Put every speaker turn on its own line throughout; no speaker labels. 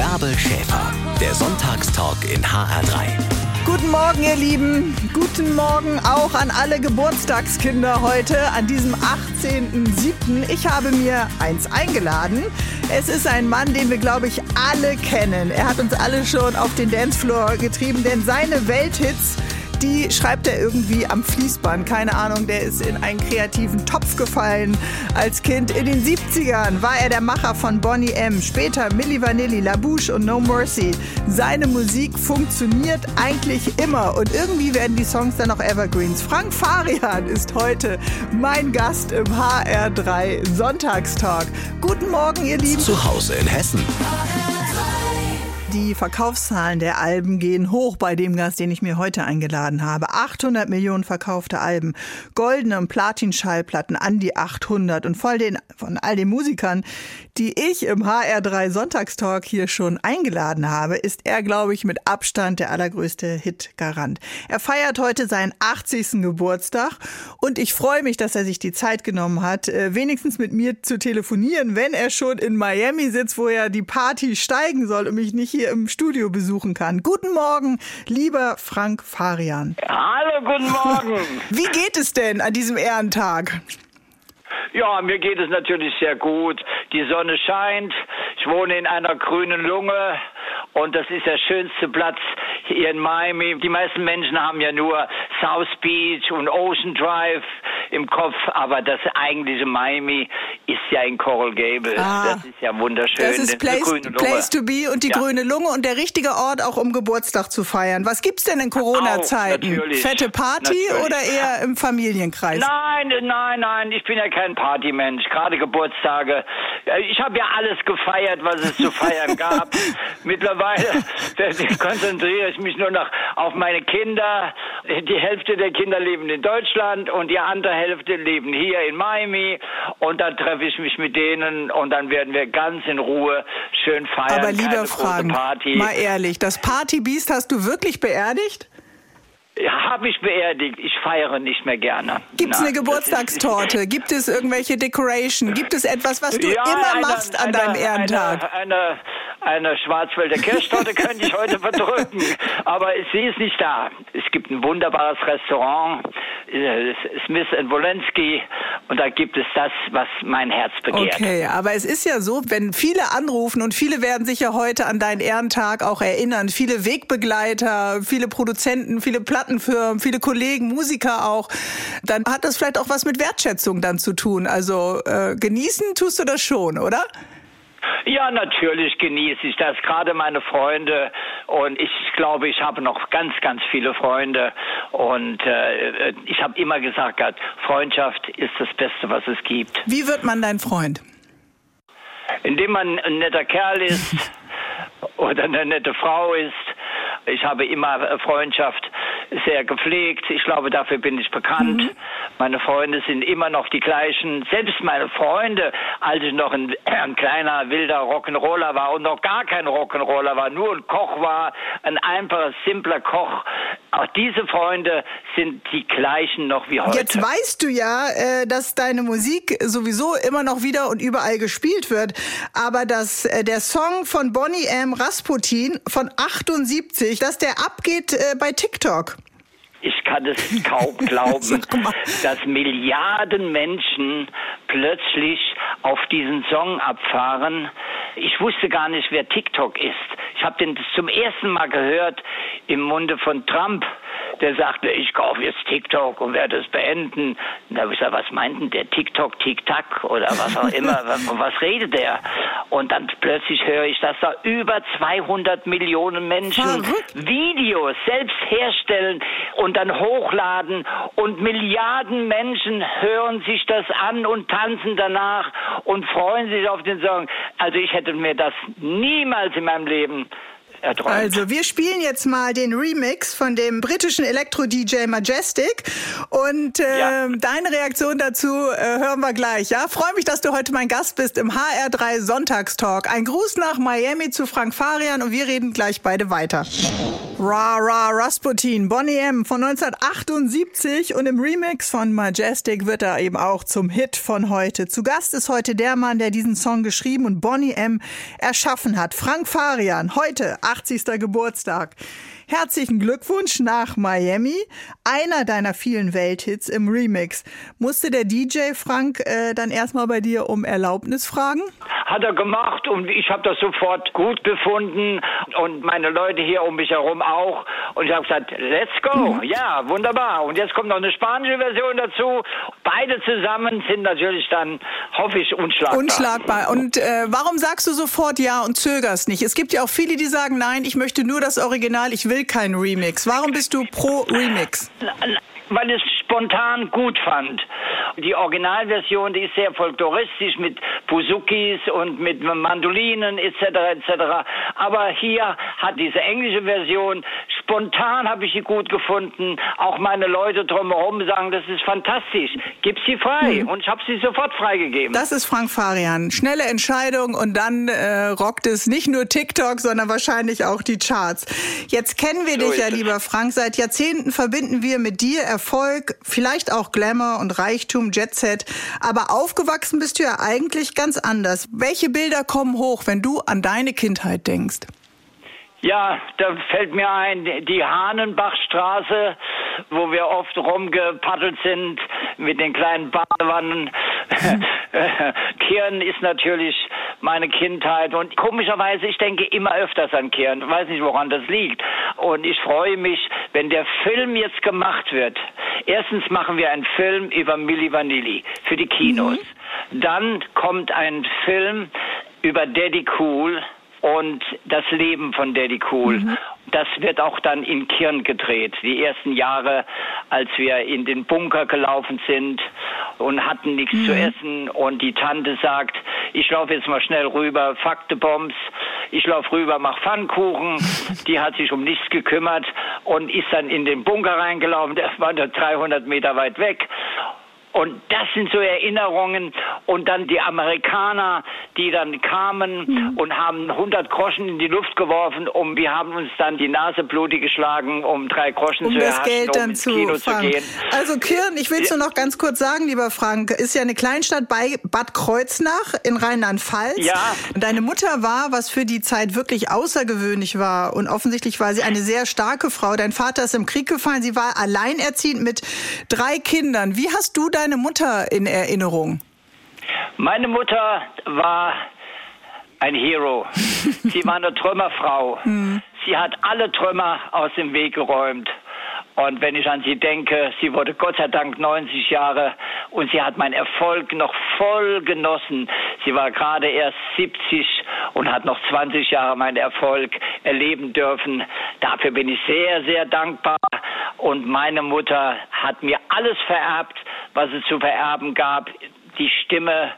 Bärbel Schäfer, der Sonntagstalk in HR3.
Guten Morgen, ihr Lieben. Guten Morgen auch an alle Geburtstagskinder heute, an diesem 18.07. Ich habe mir eins eingeladen. Es ist ein Mann, den wir, glaube ich, alle kennen. Er hat uns alle schon auf den Dancefloor getrieben, denn seine Welthits die schreibt er irgendwie am Fließband. Keine Ahnung, der ist in einen kreativen Topf gefallen als Kind. In den 70ern war er der Macher von Bonnie M. Später Milli Vanilli, La Bouche und No Mercy. Seine Musik funktioniert eigentlich immer und irgendwie werden die Songs dann auch Evergreens. Frank Farian ist heute mein Gast im HR3 Sonntagstalk. Guten Morgen, ihr Lieben.
Zu Hause in Hessen.
Die Verkaufszahlen der Alben gehen hoch bei dem Gast, den ich mir heute eingeladen habe. 800 Millionen verkaufte Alben, goldene und Platin-Schallplatten an die 800 und voll den, von all den Musikern, die ich im HR3 Sonntagstalk hier schon eingeladen habe, ist er, glaube ich, mit Abstand der allergrößte Hitgarant. Er feiert heute seinen 80. Geburtstag und ich freue mich, dass er sich die Zeit genommen hat, äh, wenigstens mit mir zu telefonieren, wenn er schon in Miami sitzt, wo ja die Party steigen soll und mich nicht hier im Studio besuchen kann. Guten Morgen, lieber Frank Farian.
Hallo, guten Morgen.
Wie geht es denn an diesem Ehrentag?
Ja, mir geht es natürlich sehr gut. Die Sonne scheint. Ich wohne in einer grünen Lunge und das ist der schönste Platz hier in Miami. Die meisten Menschen haben ja nur South Beach und Ocean Drive im Kopf, aber das eigentliche Miami ist ja in Coral Gables. Ah, das ist ja wunderschön.
Das ist Place, place to be und die ja. grüne Lunge und der richtige Ort auch um Geburtstag zu feiern. Was gibt's denn in Corona-Zeiten? Fette Party natürlich. oder eher im Familienkreis?
Nein, nein, nein, ich bin ja kein Partymensch. Gerade Geburtstage. Ich habe ja alles gefeiert, was es zu feiern gab. Mittlerweile konzentriere ich mich nur noch auf meine Kinder. Die Hälfte der Kinder leben in Deutschland und die andere Hälfte leben hier in Miami und dann treffe ich mich mit denen und dann werden wir ganz in Ruhe schön feiern.
Aber lieber Frank, mal ehrlich, das Partybiest hast du wirklich beerdigt?
Habe ich beerdigt. Ich feiere nicht mehr gerne.
Gibt es eine Geburtstagstorte? Gibt es irgendwelche Decoration? Gibt es etwas, was du ja, immer eine, machst an eine, deinem Ehrentag?
Eine, eine, eine Schwarzwälder Kirschtorte könnte ich heute verdrücken, aber sie ist nicht da. Es gibt ein wunderbares Restaurant, äh, Smith Wolensky, und da gibt es das, was mein Herz begehrt.
Okay, aber es ist ja so, wenn viele anrufen und viele werden sich ja heute an deinen Ehrentag auch erinnern, viele Wegbegleiter, viele Produzenten, viele Plattenfirmen, viele Kollegen, Musiker auch, dann hat das vielleicht auch was mit Wertschätzung dann zu tun. Also äh, genießen tust du das schon, oder?
Ja, natürlich genieße ich das, gerade meine Freunde. Und ich glaube, ich habe noch ganz, ganz viele Freunde. Und äh, ich habe immer gesagt, Freundschaft ist das Beste, was es gibt.
Wie wird man dein Freund?
Indem man ein netter Kerl ist oder eine nette Frau ist. Ich habe immer Freundschaft sehr gepflegt. Ich glaube, dafür bin ich bekannt. Mhm. Meine Freunde sind immer noch die gleichen. Selbst meine Freunde, als ich noch ein, ein kleiner wilder Rock'n'Roller war und noch gar kein Rock'n'Roller war, nur ein Koch war, ein einfacher, simpler Koch. Auch diese Freunde sind die gleichen noch wie heute.
Jetzt weißt du ja, äh, dass deine Musik sowieso immer noch wieder und überall gespielt wird. Aber dass äh, der Song von Bonnie M. Rasputin von 78, dass der abgeht äh, bei TikTok.
Ich kann es kaum glauben, dass Milliarden Menschen plötzlich auf diesen Song abfahren. Ich wusste gar nicht, wer TikTok ist. Ich habe den zum ersten Mal gehört im Munde von Trump der sagte, ich kaufe jetzt TikTok und werde es beenden. Da habe ich gesagt, was meint denn der TikTok, TikTok oder was auch immer, von was redet der? Und dann plötzlich höre ich, dass da über 200 Millionen Menschen. Videos selbst herstellen und dann hochladen und Milliarden Menschen hören sich das an und tanzen danach und freuen sich auf den Song. Also ich hätte mir das niemals in meinem Leben erträumt.
Also, wir spielen jetzt mal den Remix von dem britischen Elektro-DJ Majestic. Und äh, ja. deine Reaktion dazu äh, hören wir gleich. Ja, freue mich, dass du heute mein Gast bist im HR3 Sonntagstalk. Ein Gruß nach Miami zu Frank Farian und wir reden gleich beide weiter. Ra Ra Rasputin, Bonnie M. von 1978 und im Remix von Majestic wird er eben auch zum Hit von heute. Zu Gast ist heute der Mann, der diesen Song geschrieben und Bonnie M. erschaffen hat. Frank Farian, heute 80. Geburtstag. Herzlichen Glückwunsch nach Miami. Einer deiner vielen Welthits im Remix. Musste der DJ Frank äh, dann erstmal bei dir um Erlaubnis fragen?
Hat er gemacht und ich habe das sofort gut befunden und meine Leute hier um mich herum auch. Und ich habe gesagt, let's go. Mhm. Ja, wunderbar. Und jetzt kommt noch eine spanische Version dazu. Beide zusammen sind natürlich dann, hoffe ich, unschlagbar.
Unschlagbar. Und äh, warum sagst du sofort ja und zögerst nicht? Es gibt ja auch viele, die sagen, nein, ich möchte nur das Original, ich will will keinen Remix. Warum bist du pro Remix?
Weil es spontan gut fand. Die Originalversion, die ist sehr folkloristisch mit Buzukis und mit Mandolinen etc. etc. Aber hier hat diese englische Version spontan habe ich sie gut gefunden. Auch meine Leute drumherum sagen, das ist fantastisch. Gib sie frei. Hm. Und ich habe sie sofort freigegeben.
Das ist Frank Farian. Schnelle Entscheidung und dann äh, rockt es nicht nur TikTok, sondern wahrscheinlich auch die Charts. Jetzt kennen wir so dich ja, lieber Frank. Seit Jahrzehnten verbinden wir mit dir Erfolg, vielleicht auch Glamour und Reichtum, Jetset. Aber aufgewachsen bist du ja eigentlich ganz anders. Welche Bilder kommen hoch, wenn du an deine Kindheit denkst?
Ja, da fällt mir ein, die Hahnenbachstraße, wo wir oft rumgepaddelt sind mit den kleinen Badewannen. Kirn ist natürlich meine Kindheit und komischerweise, ich denke immer öfters an Kirn. Ich weiß nicht, woran das liegt. Und ich freue mich, wenn der Film jetzt gemacht wird. Erstens machen wir einen Film über Milli Vanilli für die Kinos. Mhm. Dann kommt ein Film über Daddy Cool und das Leben von Daddy Cool. Mhm. Das wird auch dann in Kirn gedreht. Die ersten Jahre, als wir in den Bunker gelaufen sind und hatten nichts mhm. zu essen und die Tante sagt, ich laufe jetzt mal schnell rüber, Fakte Bombs. Ich laufe rüber, mach Pfannkuchen. Die hat sich um nichts gekümmert und ist dann in den Bunker reingelaufen. Der war nur 300 Meter weit weg. Und das sind so Erinnerungen. Und dann die Amerikaner, die dann kamen mhm. und haben 100 Groschen in die Luft geworfen, um, wir haben uns dann die Nase blutig geschlagen, um drei Groschen
um
zu
das
erhaschen,
Geld dann um zu, Kino zu gehen. Also Kirn, ich will es nur noch ganz kurz sagen, lieber Frank, ist ja eine Kleinstadt bei Bad Kreuznach in Rheinland-Pfalz.
Ja.
Deine Mutter war, was für die Zeit wirklich außergewöhnlich war und offensichtlich war sie eine sehr starke Frau. Dein Vater ist im Krieg gefallen, sie war alleinerziehend mit drei Kindern. Wie hast du deine Mutter in Erinnerung?
Meine Mutter war ein Hero. Sie war eine Trümmerfrau. Hm. Sie hat alle Trümmer aus dem Weg geräumt. Und wenn ich an sie denke, sie wurde Gott sei Dank 90 Jahre und sie hat meinen Erfolg noch voll genossen. Sie war gerade erst 70 und hat noch 20 Jahre meinen Erfolg erleben dürfen. Dafür bin ich sehr, sehr dankbar. Und meine Mutter hat mir alles vererbt, was es zu vererben gab. Die Stimme,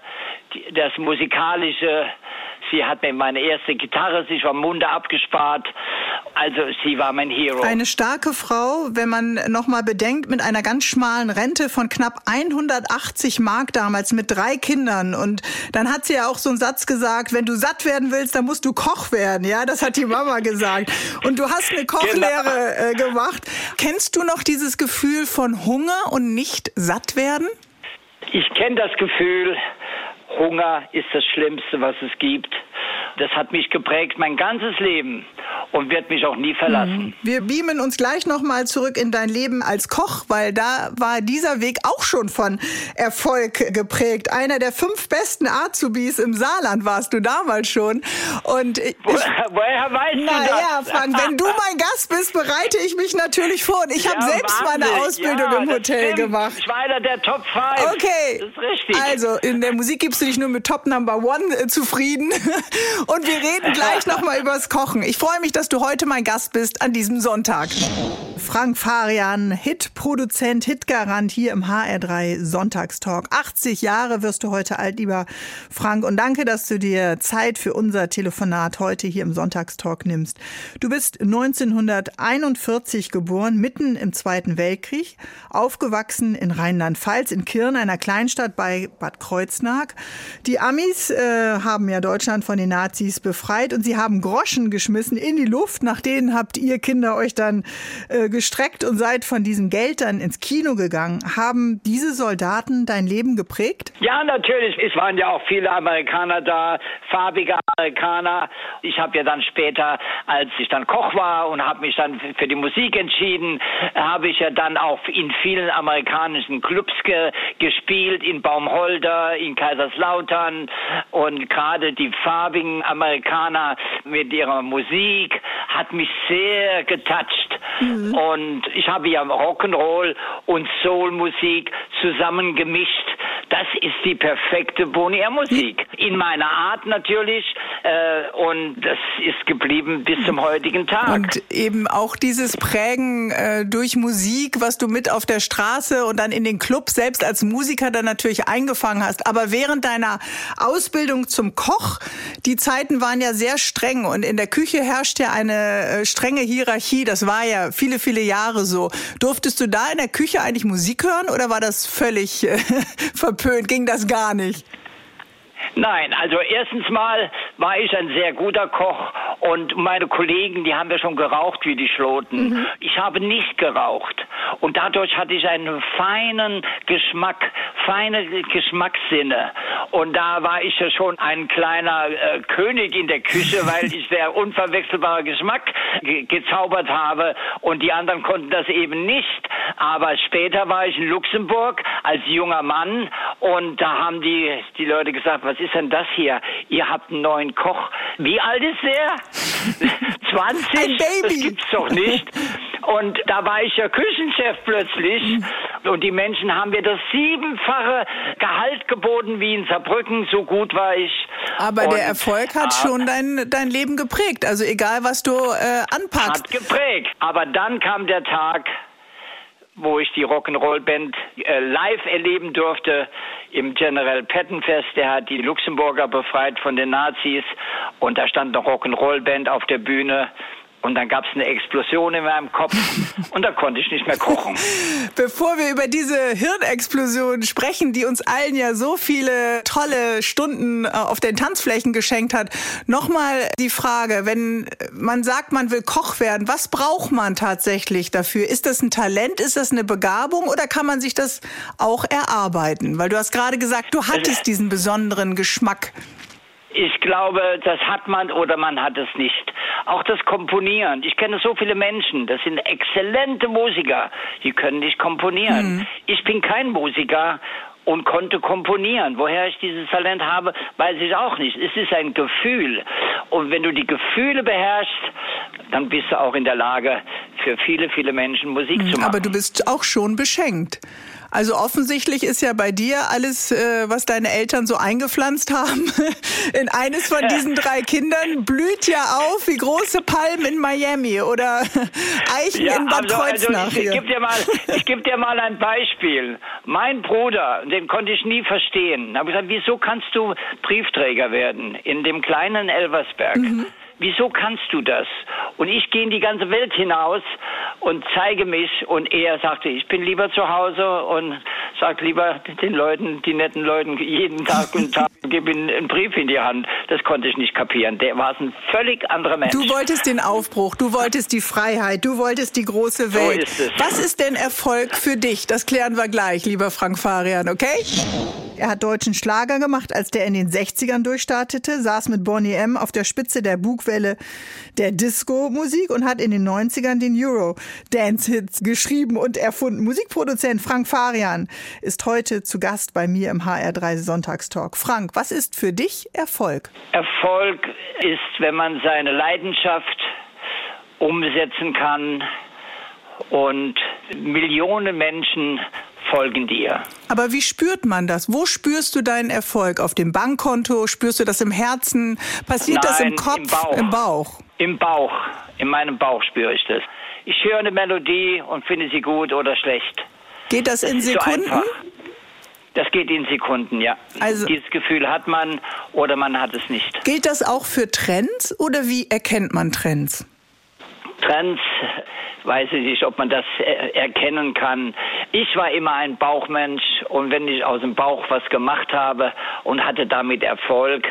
das Musikalische, Sie hat mir meine erste Gitarre sich vom Munde abgespart. Also sie war mein Hero.
Eine starke Frau, wenn man noch mal bedenkt, mit einer ganz schmalen Rente von knapp 180 Mark damals mit drei Kindern. Und dann hat sie ja auch so einen Satz gesagt, wenn du satt werden willst, dann musst du Koch werden. Ja, das hat die Mama gesagt. Und du hast eine Kochlehre genau. gemacht. Kennst du noch dieses Gefühl von Hunger und nicht satt werden?
Ich kenne das Gefühl. Hunger ist das Schlimmste, was es gibt. Das hat mich geprägt mein ganzes Leben und wird mich auch nie verlassen.
Mhm. Wir beamen uns gleich nochmal zurück in dein Leben als Koch, weil da war dieser Weg auch schon von Erfolg geprägt. Einer der fünf besten Azubis im Saarland warst du damals schon. Und ich,
Wo, woher weißt du
das?
Naja,
Frank, wenn du mein Gast bist, bereite ich mich natürlich vor. Und ich ja, habe selbst meine Ausbildung
ja,
im Hotel gemacht.
Ich war einer der Top 5.
Okay.
Das ist richtig.
Also, in der Musik gibst du dich nur mit Top Number One äh, zufrieden. Und wir reden gleich nochmal übers Kochen. Ich freue mich, dass du heute mein Gast bist an diesem Sonntag. Frank Farian, Hitproduzent, Hitgarant hier im HR3 Sonntagstalk. 80 Jahre wirst du heute alt, lieber Frank. Und danke, dass du dir Zeit für unser Telefonat heute hier im Sonntagstalk nimmst. Du bist 1941 geboren, mitten im Zweiten Weltkrieg, aufgewachsen in Rheinland-Pfalz, in Kirn, einer Kleinstadt bei Bad Kreuznach. Die Amis äh, haben ja Deutschland von den Nazis befreit und sie haben Groschen geschmissen in die Luft. Nach denen habt ihr Kinder euch dann äh, gestreckt und seid von diesem Geld dann ins Kino gegangen. Haben diese Soldaten dein Leben geprägt?
Ja, natürlich. Es waren ja auch viele Amerikaner da, farbige Amerikaner. Ich habe ja dann später, als ich dann Koch war und habe mich dann für die Musik entschieden, habe ich ja dann auch in vielen amerikanischen Clubs ge gespielt, in Baumholder, in Kaiserslautern und gerade die farbigen Amerikaner mit ihrer Musik hat mich sehr getoucht. Mhm. Und ich habe ja Rock'n'Roll und Soulmusik zusammengemischt. Das ist die perfekte Bonnier-Musik. In meiner Art natürlich. Äh, und das ist geblieben bis zum heutigen Tag.
Und eben auch dieses Prägen äh, durch Musik, was du mit auf der Straße und dann in den Club selbst als Musiker dann natürlich eingefangen hast. Aber während deiner Ausbildung zum Koch, die Zeiten waren ja sehr streng und in der Küche herrscht ja eine äh, strenge Hierarchie. Das war ja viele, viele Jahre so. Durftest du da in der Küche eigentlich Musik hören oder war das völlig äh, verpönt? Ging das gar nicht?
Nein, also erstens mal war ich ein sehr guter Koch und meine Kollegen, die haben ja schon geraucht wie die Schloten. Mhm. Ich habe nicht geraucht und dadurch hatte ich einen feinen Geschmack, feine Geschmackssinne und da war ich ja schon ein kleiner äh, König in der Küche, weil ich der unverwechselbare Geschmack ge gezaubert habe und die anderen konnten das eben nicht. Aber später war ich in Luxemburg als junger Mann und da haben die die Leute gesagt, was ist denn das hier? Ihr habt einen neuen Koch. Wie alt ist der? 20?
Ein Baby.
Das gibt's doch nicht. Und da war ich ja Küchenchef plötzlich. Und die Menschen haben mir das siebenfache Gehalt geboten wie in Saarbrücken. So gut war ich.
Aber und, der Erfolg hat äh, schon dein, dein Leben geprägt. Also egal, was du äh, anpackst.
Hat geprägt. Aber dann kam der Tag, wo ich die Rock'n'Roll-Band äh, live erleben durfte im General Patton Fest. Der hat die Luxemburger befreit von den Nazis und da stand eine Rock'n'Roll-Band auf der Bühne. Und dann gab es eine Explosion in meinem Kopf und da konnte ich nicht mehr kochen.
Bevor wir über diese Hirnexplosion sprechen, die uns allen ja so viele tolle Stunden äh, auf den Tanzflächen geschenkt hat, nochmal die Frage, wenn man sagt, man will Koch werden, was braucht man tatsächlich dafür? Ist das ein Talent, ist das eine Begabung oder kann man sich das auch erarbeiten? Weil du hast gerade gesagt, du hattest diesen besonderen Geschmack.
Ich glaube, das hat man oder man hat es nicht. Auch das Komponieren. Ich kenne so viele Menschen, das sind exzellente Musiker, die können nicht komponieren. Mhm. Ich bin kein Musiker und konnte komponieren. Woher ich dieses Talent habe, weiß ich auch nicht. Es ist ein Gefühl. Und wenn du die Gefühle beherrschst, dann bist du auch in der Lage, für viele, viele Menschen Musik mhm, zu machen.
Aber du bist auch schon beschenkt. Also offensichtlich ist ja bei dir alles, äh, was deine Eltern so eingepflanzt haben, in eines von diesen drei Kindern blüht ja auf wie große Palmen in Miami oder Eichen ja, in Bad also, Kreuznach. Also
ich, ich gebe dir, mal, geb dir mal ein Beispiel. Mein Bruder, den konnte ich nie verstehen, habe gesagt, wieso kannst du Briefträger werden in dem kleinen Elversberg? Mhm wieso kannst du das? Und ich gehe in die ganze Welt hinaus und zeige mich und er sagte, ich bin lieber zu Hause und sag lieber den Leuten, die netten Leuten jeden Tag und Tag, gebe ihnen einen Brief in die Hand. Das konnte ich nicht kapieren. Der war ein völlig anderer Mensch.
Du wolltest den Aufbruch, du wolltest die Freiheit, du wolltest die große Welt. So ist es. Was ist denn Erfolg für dich? Das klären wir gleich, lieber Frank Farian, okay? Er hat deutschen Schlager gemacht, als der in den 60ern durchstartete, saß mit Bonnie M. auf der Spitze der Bugwelle der Disco-Musik und hat in den 90ern den Euro-Dance-Hits geschrieben und erfunden. Musikproduzent Frank Farian ist heute zu Gast bei mir im HR3 Sonntagstalk. Frank, was ist für dich Erfolg?
Erfolg ist, wenn man seine Leidenschaft umsetzen kann und Millionen Menschen folgen dir.
Aber wie spürt man das? Wo spürst du deinen Erfolg? Auf dem Bankkonto? Spürst du das im Herzen? Passiert
Nein,
das im Kopf?
Im Bauch.
Im Bauch.
Im Bauch. In meinem Bauch spüre ich das. Ich höre eine Melodie und finde sie gut oder schlecht.
Geht das, das in Sekunden? So
das geht in Sekunden, ja. Also, Dieses Gefühl hat man oder man hat es nicht.
Gilt das auch für Trends oder wie erkennt man Trends?
Trends weiß ich nicht, ob man das erkennen kann. Ich war immer ein Bauchmensch und wenn ich aus dem Bauch was gemacht habe und hatte damit Erfolg,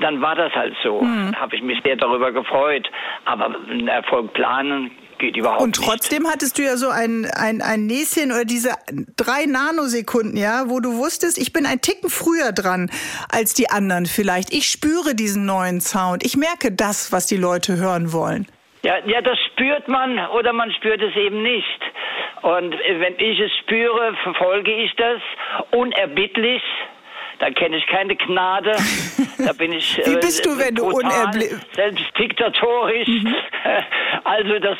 dann war das halt so. Hm. Habe ich mich sehr darüber gefreut. Aber einen Erfolg planen geht überhaupt
Und trotzdem
nicht.
hattest du ja so ein, ein, ein Näschen oder diese drei Nanosekunden, ja, wo du wusstest, ich bin ein Ticken früher dran als die anderen vielleicht. Ich spüre diesen neuen Sound. Ich merke das, was die Leute hören wollen.
Ja, ja, das spürt man oder man spürt es eben nicht. Und wenn ich es spüre, verfolge ich das unerbittlich da kenne ich keine Gnade. Da bin ich.
Wie bist du, wenn brutal, du unerblick?
Selbst diktatorisch. Mhm. Also das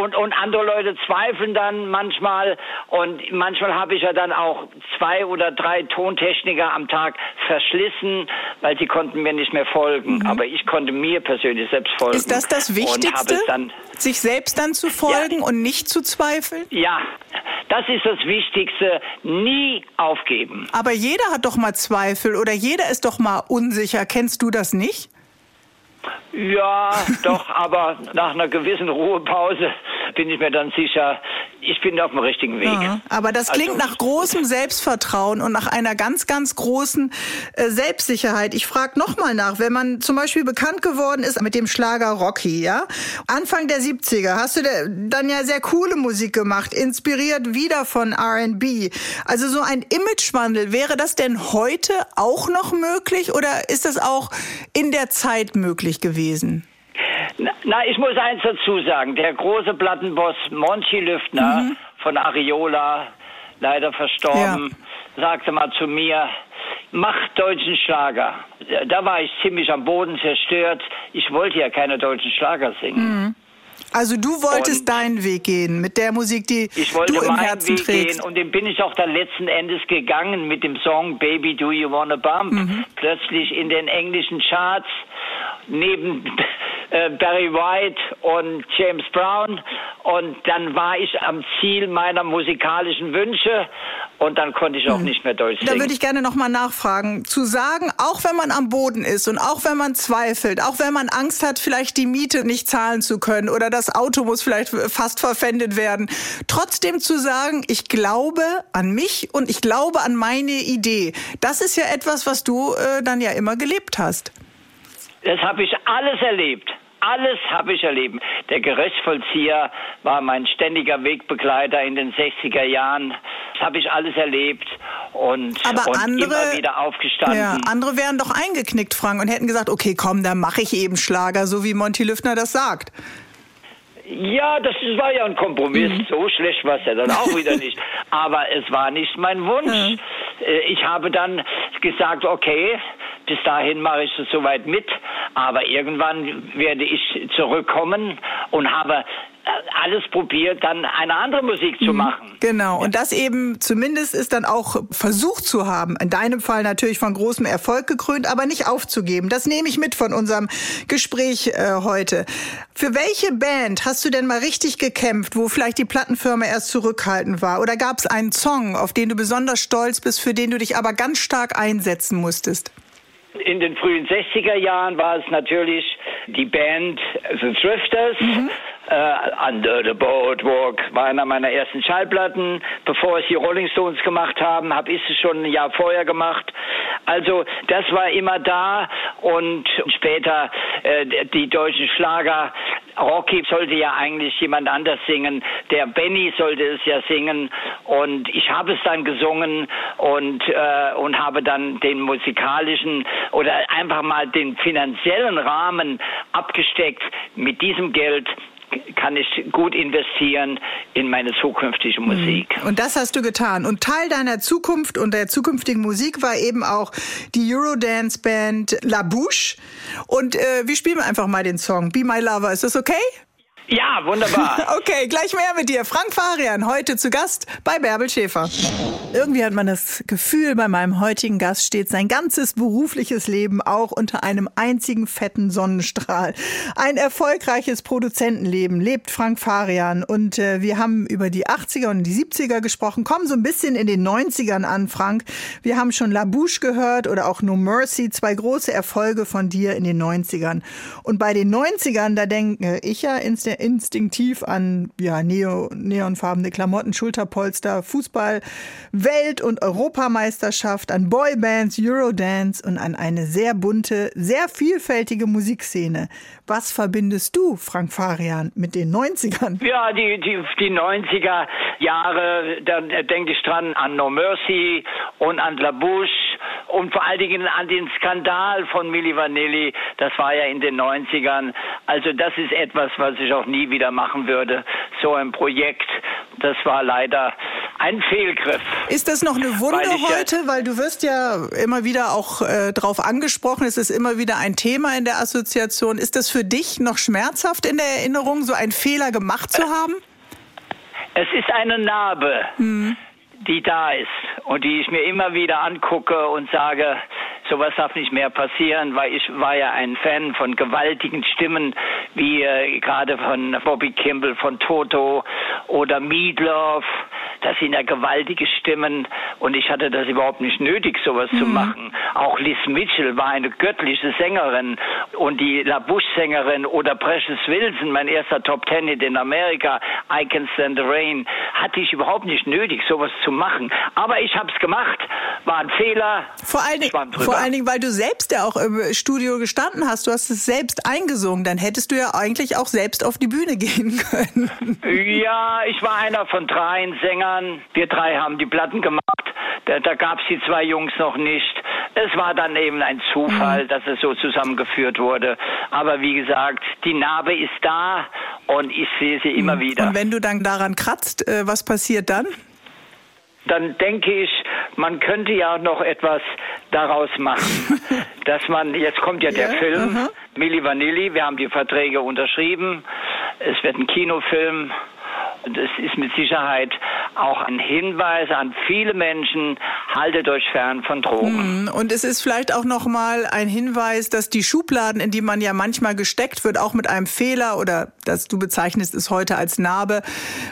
und, und andere Leute zweifeln dann manchmal und manchmal habe ich ja dann auch zwei oder drei Tontechniker am Tag verschlissen, weil sie konnten mir nicht mehr folgen. Mhm. Aber ich konnte mir persönlich selbst folgen.
Ist das das Wichtigste? Dann, sich selbst dann zu folgen ja, und nicht zu zweifeln?
Ja, das ist das Wichtigste. Nie aufgeben.
Aber jeder hat doch mal Zweifel oder jeder ist doch mal unsicher. Kennst du das nicht?
Ja, doch, aber nach einer gewissen Ruhepause bin ich mir dann sicher, ich bin auf dem richtigen Weg. Ja,
aber das klingt also, nach großem Selbstvertrauen und nach einer ganz, ganz großen äh, Selbstsicherheit. Ich frage nochmal nach, wenn man zum Beispiel bekannt geworden ist mit dem Schlager Rocky, ja? Anfang der 70er hast du dann ja sehr coole Musik gemacht, inspiriert wieder von R&B. Also so ein Imagewandel, wäre das denn heute auch noch möglich oder ist das auch in der Zeit möglich gewesen?
Na, ich muss eins dazu sagen. Der große Plattenboss Monty Lüftner mhm. von Ariola, leider verstorben, ja. sagte mal zu mir, mach deutschen Schlager. Da war ich ziemlich am Boden zerstört. Ich wollte ja keine deutschen Schlager singen. Mhm.
Also du wolltest und deinen Weg gehen mit der Musik, die du im Herzen Weg trägst.
Gehen und den bin ich auch dann letzten Endes gegangen mit dem Song Baby Do You Wanna Bump. Mhm. Plötzlich in den englischen Charts neben äh, Barry White und James Brown. Und dann war ich am Ziel meiner musikalischen Wünsche und dann konnte ich auch hm. nicht mehr Deutsch singen.
Da würde ich gerne nochmal nachfragen. Zu sagen, auch wenn man am Boden ist und auch wenn man zweifelt, auch wenn man Angst hat, vielleicht die Miete nicht zahlen zu können oder das Auto muss vielleicht fast verpfändet werden, trotzdem zu sagen, ich glaube an mich und ich glaube an meine Idee. Das ist ja etwas, was du äh, dann ja immer gelebt hast.
Das habe ich alles erlebt. Alles habe ich erlebt. Der Gerichtsvollzieher war mein ständiger Wegbegleiter in den 60er Jahren. Das habe ich alles erlebt und,
Aber
und
andere,
immer wieder aufgestanden. Ja,
andere wären doch eingeknickt, Frank, und hätten gesagt, okay, komm, dann mache ich eben Schlager, so wie Monty Lüftner das sagt.
Ja, das war ja ein Kompromiss. Mhm. So schlecht war es ja dann auch wieder nicht. Aber es war nicht mein Wunsch. Mhm. Ich habe dann gesagt, okay, bis dahin mache ich es soweit mit, aber irgendwann werde ich zurückkommen und habe äh, alles probiert, dann eine andere Musik zu mhm. machen.
Genau, und das eben zumindest ist dann auch versucht zu haben. In deinem Fall natürlich von großem Erfolg gekrönt, aber nicht aufzugeben. Das nehme ich mit von unserem Gespräch äh, heute. Für welche Band hast du denn mal richtig gekämpft, wo vielleicht die Plattenfirma erst zurückhaltend war? Oder gab es einen Song, auf den du besonders stolz bist, für den du dich aber ganz stark einsetzen musstest?
In den frühen 60er Jahren war es natürlich die Band The Thrifters. Mhm. Uh, Under the Boardwalk war einer meiner ersten Schallplatten. Bevor es die Rolling Stones gemacht haben, habe ich es schon ein Jahr vorher gemacht. Also das war immer da und später äh, die deutschen Schlager. Rocky sollte ja eigentlich jemand anders singen. Der Benny sollte es ja singen und ich habe es dann gesungen und äh, und habe dann den musikalischen oder einfach mal den finanziellen Rahmen abgesteckt. Mit diesem Geld kann ich gut investieren in meine zukünftige mhm. Musik.
Und das hast du getan. Und Teil deiner Zukunft und der zukünftigen Musik war eben auch die Eurodance-Band La Bouche. Und äh, wir spielen einfach mal den Song Be My Lover. Ist das okay?
Ja, wunderbar.
Okay, gleich mehr mit dir. Frank Farian, heute zu Gast bei Bärbel Schäfer. Irgendwie hat man das Gefühl, bei meinem heutigen Gast steht sein ganzes berufliches Leben auch unter einem einzigen fetten Sonnenstrahl. Ein erfolgreiches Produzentenleben lebt Frank Farian und äh, wir haben über die 80er und die 70er gesprochen, kommen so ein bisschen in den 90ern an, Frank. Wir haben schon La Bouche gehört oder auch No Mercy, zwei große Erfolge von dir in den 90ern. Und bei den 90ern, da denke ich ja ins instinktiv an ja, neo, neonfarbene Klamotten, Schulterpolster, Fußball, Welt- und Europameisterschaft, an Boybands, Eurodance und an eine sehr bunte, sehr vielfältige Musikszene. Was verbindest du, Frank Farian, mit den 90ern?
Ja, die, die, die 90er Jahre, da denke ich dran an No Mercy und an La Bouche und vor allen Dingen an den Skandal von Milli Vanilli. Das war ja in den 90ern. Also das ist etwas, was ich auch nie wieder machen würde. So ein Projekt, das war leider ein Fehlgriff.
Ist das noch eine Wunde weil heute? Ja weil du wirst ja immer wieder auch äh, darauf angesprochen. Es ist immer wieder ein Thema in der Assoziation. Ist das für dich noch schmerzhaft in der Erinnerung, so einen Fehler gemacht zu haben?
Es ist eine Narbe. Hm die da ist und die ich mir immer wieder angucke und sage, sowas darf nicht mehr passieren, weil ich war ja ein Fan von gewaltigen Stimmen, wie äh, gerade von Bobby Kimball, von Toto oder Meatloaf. Das sind ja gewaltige Stimmen und ich hatte das überhaupt nicht nötig, sowas mhm. zu machen. Auch Liz Mitchell war eine göttliche Sängerin und die La Bush-Sängerin oder Precious Wilson, mein erster Top Ten in Amerika, I Can Stand the Rain, hatte ich überhaupt nicht nötig, sowas zu machen. Aber ich habe es gemacht, war ein Fehler.
Vor allen, Dingen, vor allen Dingen, weil du selbst ja auch im Studio gestanden hast, du hast es selbst eingesungen, dann hättest du ja eigentlich auch selbst auf die Bühne gehen können.
Ja, ich war einer von dreien Sängern. Wir drei haben die Platten gemacht. Da, da gab es die zwei Jungs noch nicht. Es war dann eben ein Zufall, mhm. dass es so zusammengeführt wurde. Aber wie gesagt, die Narbe ist da und ich sehe sie immer mhm. wieder.
Und wenn du dann daran kratzt, äh, was passiert dann?
Dann denke ich, man könnte ja noch etwas daraus machen. dass man, jetzt kommt ja der yeah, Film, uh -huh. Milli Vanilli, wir haben die Verträge unterschrieben, es wird ein Kinofilm und es ist mit Sicherheit auch ein Hinweis an viele Menschen, haltet euch fern von Drogen.
Mhm. Und es ist vielleicht auch nochmal ein Hinweis, dass die Schubladen, in die man ja manchmal gesteckt wird, auch mit einem Fehler oder das du bezeichnest es heute als Narbe,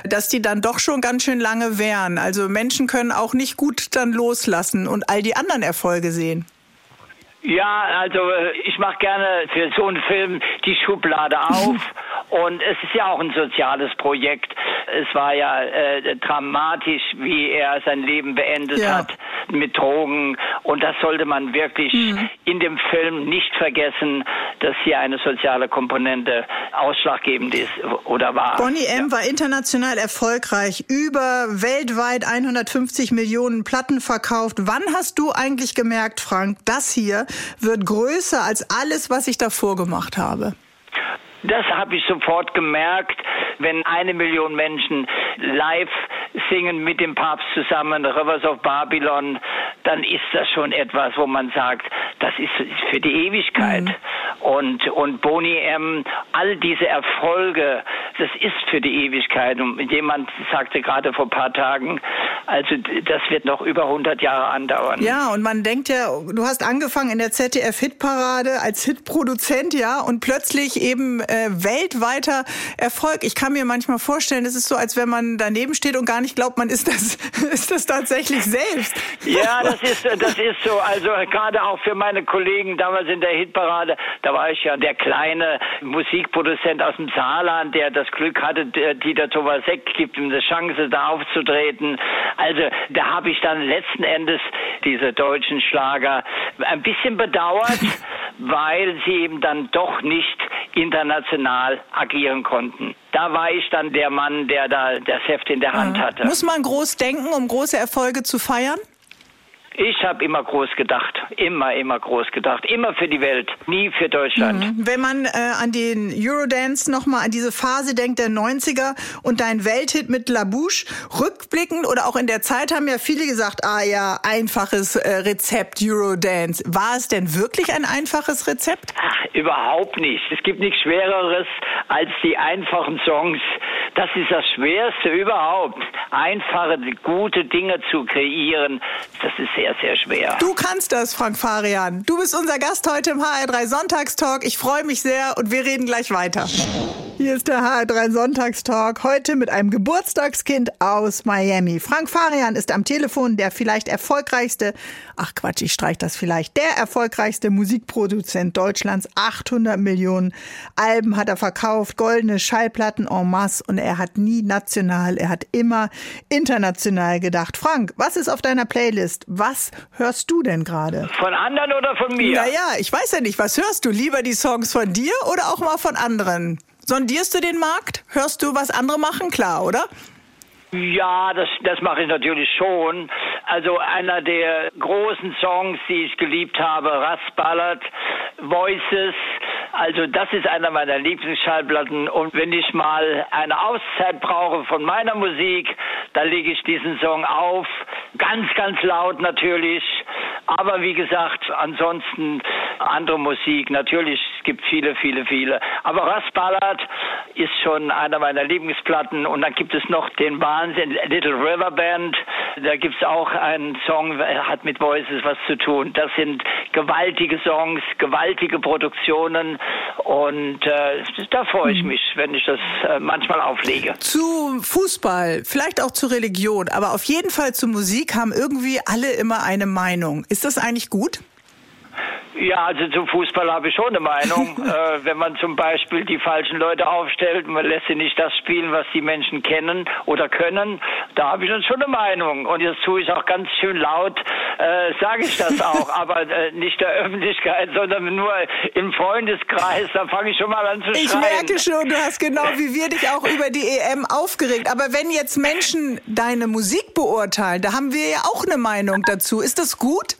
dass die dann doch schon ganz schön lange wären. Also Menschen können auch nicht gut dann loslassen und all die anderen Erfolge sehen.
Ja, also äh, ich mache gerne für so einen Film die Schublade auf. Und es ist ja auch ein soziales Projekt. Es war ja äh, dramatisch, wie er sein Leben beendet ja. hat mit Drogen. Und das sollte man wirklich mhm. in dem Film nicht vergessen, dass hier eine soziale Komponente ausschlaggebend ist oder war.
Bonnie M. Ja. war international erfolgreich. Über weltweit 150 Millionen Platten verkauft. Wann hast du eigentlich gemerkt, Frank, das hier wird größer als alles, was ich davor gemacht habe?
Das habe ich sofort gemerkt, wenn eine Million Menschen live singen mit dem Papst zusammen, Rivers of Babylon, dann ist das schon etwas, wo man sagt, das ist für die Ewigkeit. Mhm. Und, und Boni M, all diese Erfolge, das ist für die Ewigkeit. Und jemand sagte gerade vor ein paar Tagen, also das wird noch über 100 Jahre andauern.
Ja, und man denkt ja, du hast angefangen in der ZDF-Hitparade als Hitproduzent, ja, und plötzlich eben äh, weltweiter Erfolg. Ich kann mir manchmal vorstellen, es ist so, als wenn man daneben steht und gar nicht glaubt, man ist das, ist das tatsächlich selbst.
Ja, das ist, das ist so. Also gerade auch für meine Kollegen damals in der Hitparade, da war ich ja der kleine Musikproduzent aus dem Saarland, der das Glück hatte, Dieter Tomasek gibt ihm eine Chance, da aufzutreten. Also da habe ich dann letzten Endes diese deutschen Schlager ein bisschen bedauert, weil sie eben dann doch nicht international agieren konnten. Da war ich dann der Mann, der da das Heft in der Hand hatte.
Muss man groß denken, um große Erfolge zu feiern?
Ich habe immer groß gedacht, immer, immer groß gedacht, immer für die Welt, nie für Deutschland.
Mhm. Wenn man äh, an den Eurodance nochmal an diese Phase denkt der 90er und dein Welthit mit La Bouche, rückblickend oder auch in der Zeit haben ja viele gesagt, ah ja, einfaches äh, Rezept Eurodance. War es denn wirklich ein einfaches Rezept?
Ach, überhaupt nicht. Es gibt nichts Schwereres als die einfachen Songs. Das ist das Schwerste überhaupt. Einfache, gute Dinge zu kreieren, das ist sehr, sehr schwer.
Du kannst das, Frank Farian. Du bist unser Gast heute im HR3 Sonntagstalk. Ich freue mich sehr und wir reden gleich weiter. Hier ist der HR3 Sonntagstalk. Heute mit einem Geburtstagskind aus Miami. Frank Farian ist am Telefon der vielleicht erfolgreichste, ach Quatsch, ich streich das vielleicht, der erfolgreichste Musikproduzent Deutschlands. 800 Millionen Alben hat er verkauft, goldene Schallplatten en masse und er hat nie national, er hat immer international gedacht. Frank, was ist auf deiner Playlist? Was hörst du denn gerade?
Von anderen oder von mir?
Naja, ich weiß ja nicht. Was hörst du? Lieber die Songs von dir oder auch mal von anderen? Sondierst du den Markt? Hörst du, was andere machen? Klar, oder?
Ja, das, das mache ich natürlich schon. Also einer der großen Songs, die ich geliebt habe, Rust Ballad, Voices, also das ist einer meiner Lieblingsschallplatten. Und wenn ich mal eine Auszeit brauche von meiner Musik, dann lege ich diesen Song auf. Ganz, ganz laut natürlich. Aber wie gesagt, ansonsten andere Musik. Natürlich, es gibt viele, viele, viele. Aber Russ Ballard ist schon einer meiner Lieblingsplatten. Und dann gibt es noch den Wahnsinn Little River Band. Da gibt es auch einen Song, hat mit Voices was zu tun. Das sind gewaltige Songs, gewaltige Produktionen. Und äh, da freue ich mhm. mich, wenn ich das äh, manchmal auflege.
Zu Fußball, vielleicht auch zu Religion, aber auf jeden Fall zu Musik haben irgendwie alle immer eine Meinung. Ist das eigentlich gut?
Ja, also zum Fußball habe ich schon eine Meinung. äh, wenn man zum Beispiel die falschen Leute aufstellt, man lässt sie nicht das spielen, was die Menschen kennen oder können, da habe ich dann schon eine Meinung. Und jetzt tue ich auch ganz schön laut, äh, sage ich das auch, aber äh, nicht der Öffentlichkeit, sondern nur im Freundeskreis. Da fange ich schon mal an zu schreien.
Ich merke schon, du hast genau wie wir dich auch über die EM aufgeregt. Aber wenn jetzt Menschen deine Musik beurteilen, da haben wir ja auch eine Meinung dazu. Ist das gut?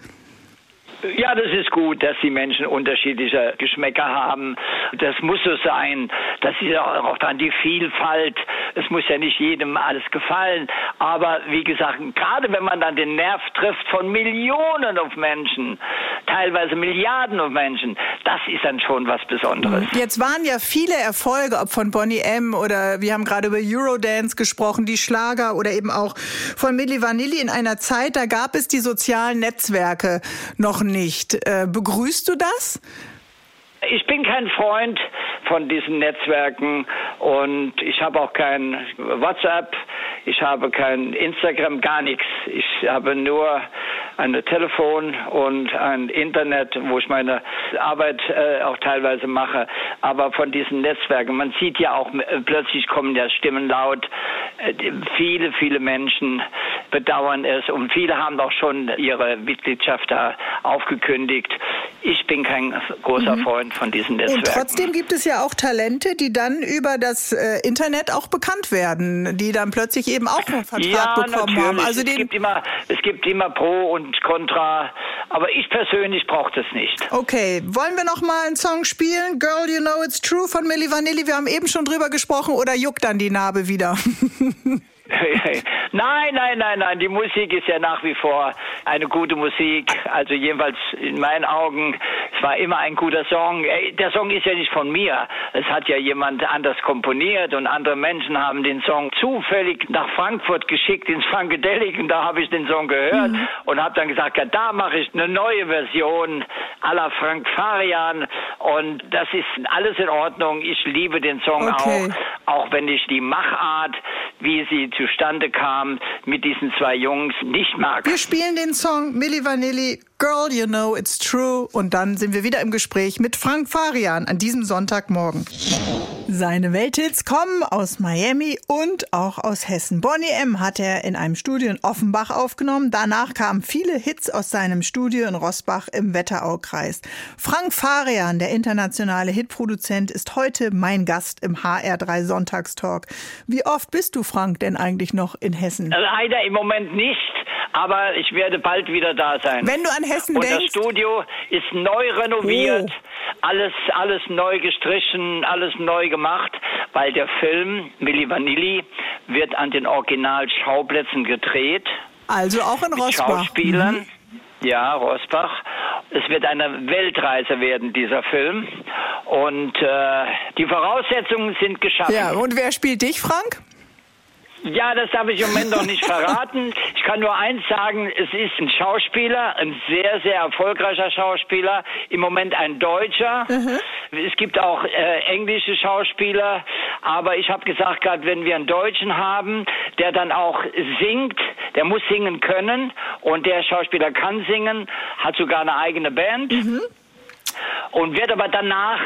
Ja, das ist gut, dass die Menschen unterschiedliche Geschmäcker haben. Das muss so sein. Das ist auch dann die Vielfalt. Es muss ja nicht jedem alles gefallen. Aber wie gesagt, gerade wenn man dann den Nerv trifft von Millionen auf Menschen, teilweise Milliarden auf Menschen, das ist dann schon was Besonderes.
Jetzt waren ja viele Erfolge, ob von Bonnie M. oder wir haben gerade über Eurodance gesprochen, die Schlager oder eben auch von Milli Vanilli in einer Zeit, da gab es die sozialen Netzwerke noch nicht nicht. Äh, begrüßt du das?
Ich bin kein Freund von diesen Netzwerken und ich habe auch kein WhatsApp, ich habe kein Instagram, gar nichts. Ich habe nur ein Telefon und ein Internet, wo ich meine Arbeit äh, auch teilweise mache. Aber von diesen Netzwerken, man sieht ja auch, äh, plötzlich kommen ja Stimmen laut. Äh, viele, viele Menschen bedauern es und viele haben auch schon ihre Mitgliedschaft da aufgekündigt. Ich bin kein großer mhm. Freund von diesen Netzwerken.
Und trotzdem gibt es ja auch Talente, die dann über das äh, Internet auch bekannt werden, die dann plötzlich eben auch einen Vertrag ja, bekommen
natürlich.
haben.
Also es, gibt immer, es gibt immer Pro und Contra, aber ich persönlich brauche das nicht.
Okay, wollen wir noch mal einen Song spielen? Girl, You Know It's True von Milli Vanilli. Wir haben eben schon drüber gesprochen oder juckt dann die Narbe wieder?
nein, nein, nein, nein. Die Musik ist ja nach wie vor eine gute Musik. Also jedenfalls in meinen Augen, es war immer ein guter Song. Der Song ist ja nicht von mir. Es hat ja jemand anders komponiert und andere Menschen haben den Song zufällig nach Frankfurt geschickt ins Funkadelic und da habe ich den Song gehört mhm. und habe dann gesagt, ja, da mache ich eine neue Version la Frank Farian und das ist alles in Ordnung. Ich liebe den Song okay. auch, auch wenn ich die Machart, wie sie zustande kam, mit diesen zwei Jungs nicht mag.
Wir spielen den Song Milli Vanilli Girl, you know it's true. Und dann sind wir wieder im Gespräch mit Frank Farian an diesem Sonntagmorgen. Seine Welthits kommen aus Miami und auch aus Hessen. Bonnie M. hat er in einem Studio in Offenbach aufgenommen. Danach kamen viele Hits aus seinem Studio in Rossbach im Wetteraukreis. Frank Farian, der internationale Hitproduzent, ist heute mein Gast im HR3 Sonntagstalk. Wie oft bist du, Frank, denn eigentlich noch in Hessen?
Leider im Moment nicht aber ich werde bald wieder da sein.
Wenn du an Hessen
Und
denkst.
das Studio ist neu renoviert, oh. Alles, alles neu gestrichen, alles neu gemacht, weil der Film Milli Vanilli wird an den Originalschauplätzen gedreht.
Also auch in Rossbach.
Schauspielern. Mhm. Ja, Rosbach. Es wird eine Weltreise werden, dieser Film. Und äh, die Voraussetzungen sind geschaffen.
Ja, und wer spielt dich, Frank?
Ja, das darf ich im Moment noch nicht verraten. Ich kann nur eins sagen, es ist ein Schauspieler, ein sehr, sehr erfolgreicher Schauspieler, im Moment ein Deutscher. Mhm. Es gibt auch äh, englische Schauspieler, aber ich habe gesagt, gerade wenn wir einen Deutschen haben, der dann auch singt, der muss singen können und der Schauspieler kann singen, hat sogar eine eigene Band. Mhm und wird aber danach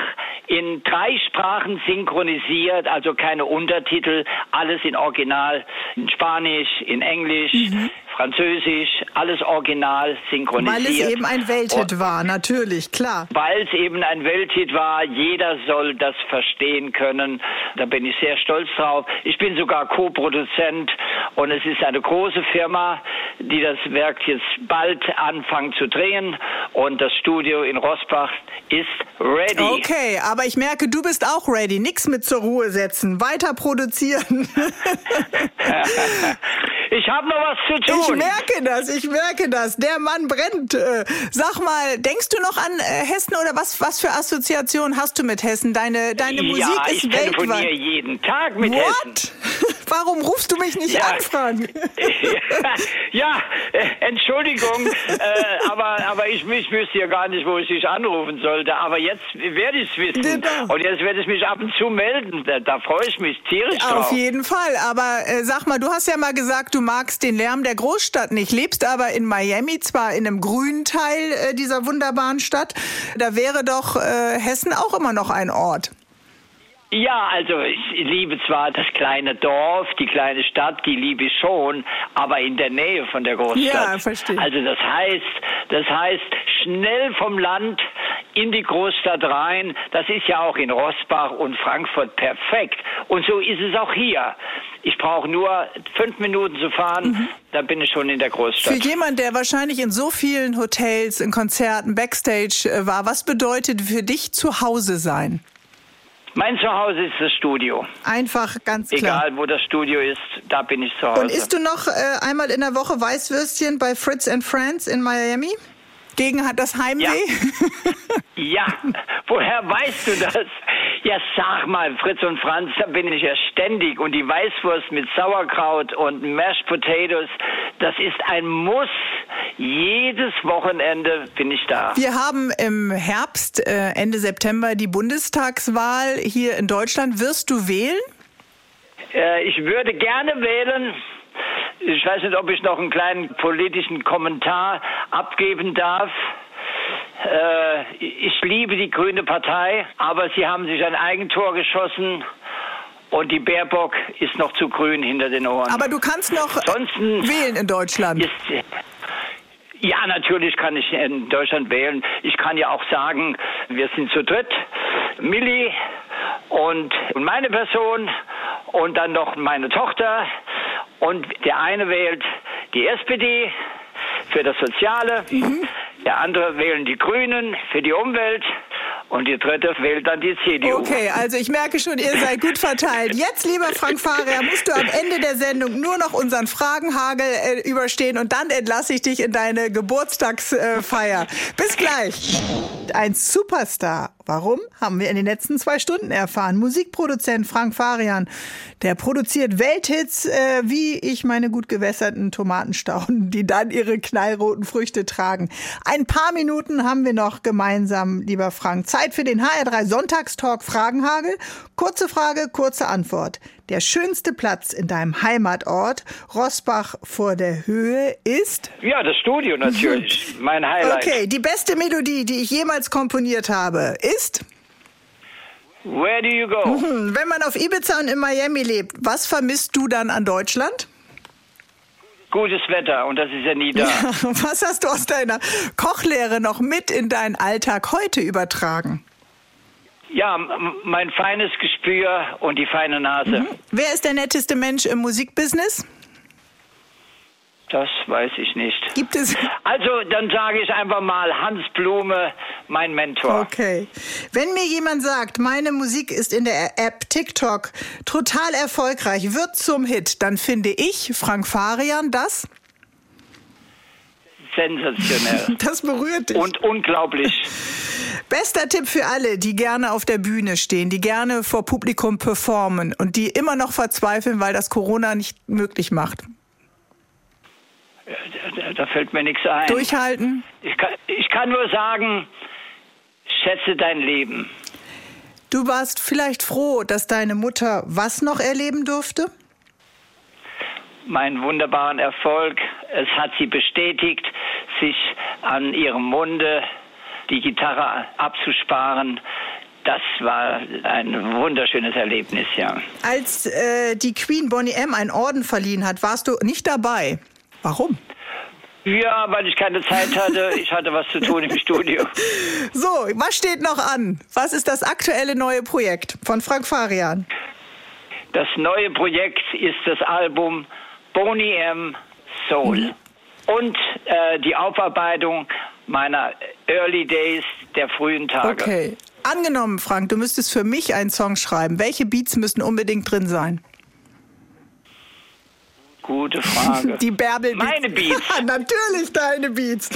in drei Sprachen synchronisiert, also keine Untertitel, alles in Original, in Spanisch, in Englisch, mhm. Französisch, alles original synchronisiert.
Weil es eben ein Welthit Und war, natürlich, klar.
Weil es eben ein Welthit war, jeder soll das verstehen können. Da bin ich sehr stolz drauf. Ich bin sogar Co-Produzent und es ist eine große Firma, die das Werk jetzt bald anfangen zu drehen und das Studio in Rossbach ist ready.
Okay, aber ich merke, du bist auch ready. Nix mit zur Ruhe setzen, weiter produzieren.
ich habe noch was zu tun.
Ich merke das, ich merke das. Der Mann brennt. Äh, sag mal, denkst du noch an äh, Hessen oder was, was für Assoziationen hast du mit Hessen? Deine, deine Musik
ja,
ist
ich
weltweit.
telefoniere jeden Tag mit
What?
Hessen.
Warum rufst du mich nicht
ja.
an, Frank?
ja, äh, Entschuldigung, äh, aber, aber ich, ich wüsste ja gar nicht, wo ich dich anrufen sollte. Aber jetzt werde ich es wissen. Genau. Und jetzt werde ich mich ab und zu melden. Da, da freue ich mich tierisch drauf.
Auf jeden Fall. Aber äh, sag mal, du hast ja mal gesagt, du magst den Lärm der Großstadt nicht. Lebst aber in Miami, zwar in einem grünen Teil äh, dieser wunderbaren Stadt. Da wäre doch äh, Hessen auch immer noch ein Ort.
Ja, also ich liebe zwar das kleine Dorf, die kleine Stadt, die liebe ich schon, aber in der Nähe von der Großstadt.
Ja, verstehe.
Also das heißt, das heißt schnell vom Land in die Großstadt rein. Das ist ja auch in Rossbach und Frankfurt perfekt. Und so ist es auch hier. Ich brauche nur fünf Minuten zu fahren, mhm. dann bin ich schon in der Großstadt.
Für jemand, der wahrscheinlich in so vielen Hotels, in Konzerten, Backstage äh, war, was bedeutet für dich zu Hause sein?
Mein Zuhause ist das Studio.
Einfach ganz klar.
Egal, wo das Studio ist, da bin ich zu Hause.
Und isst du noch äh, einmal in der Woche Weißwürstchen bei Fritz and Friends in Miami? Gegen hat das Heimweh?
Ja. ja. woher weißt du das? Ja, sag mal, Fritz und Franz, da bin ich ja ständig. Und die Weißwurst mit Sauerkraut und Mashed Potatoes, das ist ein Muss. Jedes Wochenende bin ich da.
Wir haben im Herbst, äh, Ende September, die Bundestagswahl hier in Deutschland. Wirst du wählen?
Äh, ich würde gerne wählen. Ich weiß nicht, ob ich noch einen kleinen politischen Kommentar abgeben darf. Äh, ich liebe die Grüne Partei, aber sie haben sich ein Eigentor geschossen. Und die Baerbock ist noch zu grün hinter den Ohren.
Aber du kannst noch Ansonsten wählen in Deutschland. Ist,
ja, natürlich kann ich in Deutschland wählen. Ich kann ja auch sagen, wir sind zu dritt. Milli und meine Person und dann noch meine Tochter. Und der eine wählt die SPD für das Soziale, mhm. der andere wählen die Grünen für die Umwelt und die dritte wählt dann die CDU.
Okay, also ich merke schon, ihr seid gut verteilt. Jetzt, lieber Frank Fahrer, musst du am Ende der Sendung nur noch unseren Fragenhagel äh, überstehen und dann entlasse ich dich in deine Geburtstagsfeier. Bis gleich. Ein Superstar. Warum? Haben wir in den letzten zwei Stunden erfahren. Musikproduzent Frank Farian, der produziert Welthits, äh, wie ich meine gut gewässerten Tomatenstauden, die dann ihre knallroten Früchte tragen. Ein paar Minuten haben wir noch gemeinsam, lieber Frank. Zeit für den HR3 Sonntagstalk Fragenhagel. Kurze Frage, kurze Antwort. Der schönste Platz in deinem Heimatort, Rossbach vor der Höhe, ist?
Ja, das Studio natürlich. mein Highlight.
Okay, die beste Melodie, die ich jemals komponiert habe, ist?
Where do you go?
Wenn man auf Ibiza und in Miami lebt, was vermisst du dann an Deutschland?
Gutes Wetter und das ist ja nie da.
Was hast du aus deiner Kochlehre noch mit in deinen Alltag heute übertragen?
Ja, mein feines Gespür und die feine Nase.
Wer ist der netteste Mensch im Musikbusiness?
Das weiß ich nicht.
Gibt es.
Also, dann sage ich einfach mal Hans Blume, mein Mentor.
Okay. Wenn mir jemand sagt, meine Musik ist in der App TikTok total erfolgreich, wird zum Hit, dann finde ich, Frank Farian, das,
Sensationell.
das berührt dich.
und unglaublich.
Bester Tipp für alle, die gerne auf der Bühne stehen, die gerne vor Publikum performen und die immer noch verzweifeln, weil das Corona nicht möglich macht.
Da, da fällt mir nichts ein.
Durchhalten.
Ich kann, ich kann nur sagen, schätze dein Leben.
Du warst vielleicht froh, dass deine Mutter was noch erleben durfte?
Meinen wunderbaren Erfolg. Es hat sie bestätigt, sich an ihrem Munde die Gitarre abzusparen. Das war ein wunderschönes Erlebnis, ja.
Als äh, die Queen Bonnie M einen Orden verliehen hat, warst du nicht dabei. Warum?
Ja, weil ich keine Zeit hatte. Ich hatte was zu tun im Studio.
So, was steht noch an? Was ist das aktuelle neue Projekt von Frank Farian?
Das neue Projekt ist das Album Boney M. Soul. Und äh, die Aufarbeitung meiner Early Days der frühen Tage.
Okay. Angenommen, Frank, du müsstest für mich einen Song schreiben. Welche Beats müssten unbedingt drin sein?
Gute Frage.
Die Bärbel Beats.
Meine Beats.
Natürlich deine Beats.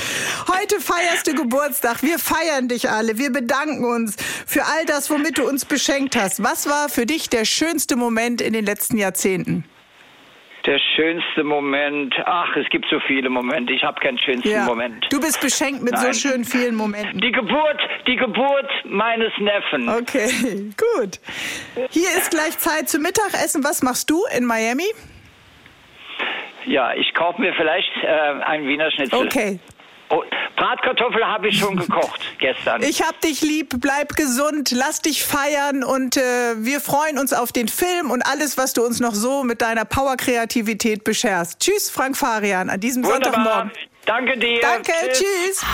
Heute feierst du Geburtstag. Wir feiern dich alle. Wir bedanken uns für all das, womit du uns beschenkt hast. Was war für dich der schönste Moment in den letzten Jahrzehnten?
Der schönste Moment. Ach, es gibt so viele Momente. Ich habe keinen schönsten Moment.
Du bist beschenkt mit
Nein.
so schön vielen Momenten.
Die Geburt, die Geburt meines Neffen.
Okay, gut. Hier ist gleich Zeit zum Mittagessen. Was machst du in Miami?
Ja, ich kaufe mir vielleicht äh, einen Wiener Schnitzel.
Okay.
Oh, Bratkartoffel habe ich schon gekocht gestern.
Ich hab dich lieb, bleib gesund, lass dich feiern und äh, wir freuen uns auf den Film und alles, was du uns noch so mit deiner Power-Kreativität bescherst. Tschüss, Frank Farian, an diesem
Wunderbar.
Sonntagmorgen.
Danke dir.
Danke,
Tschüss.
tschüss.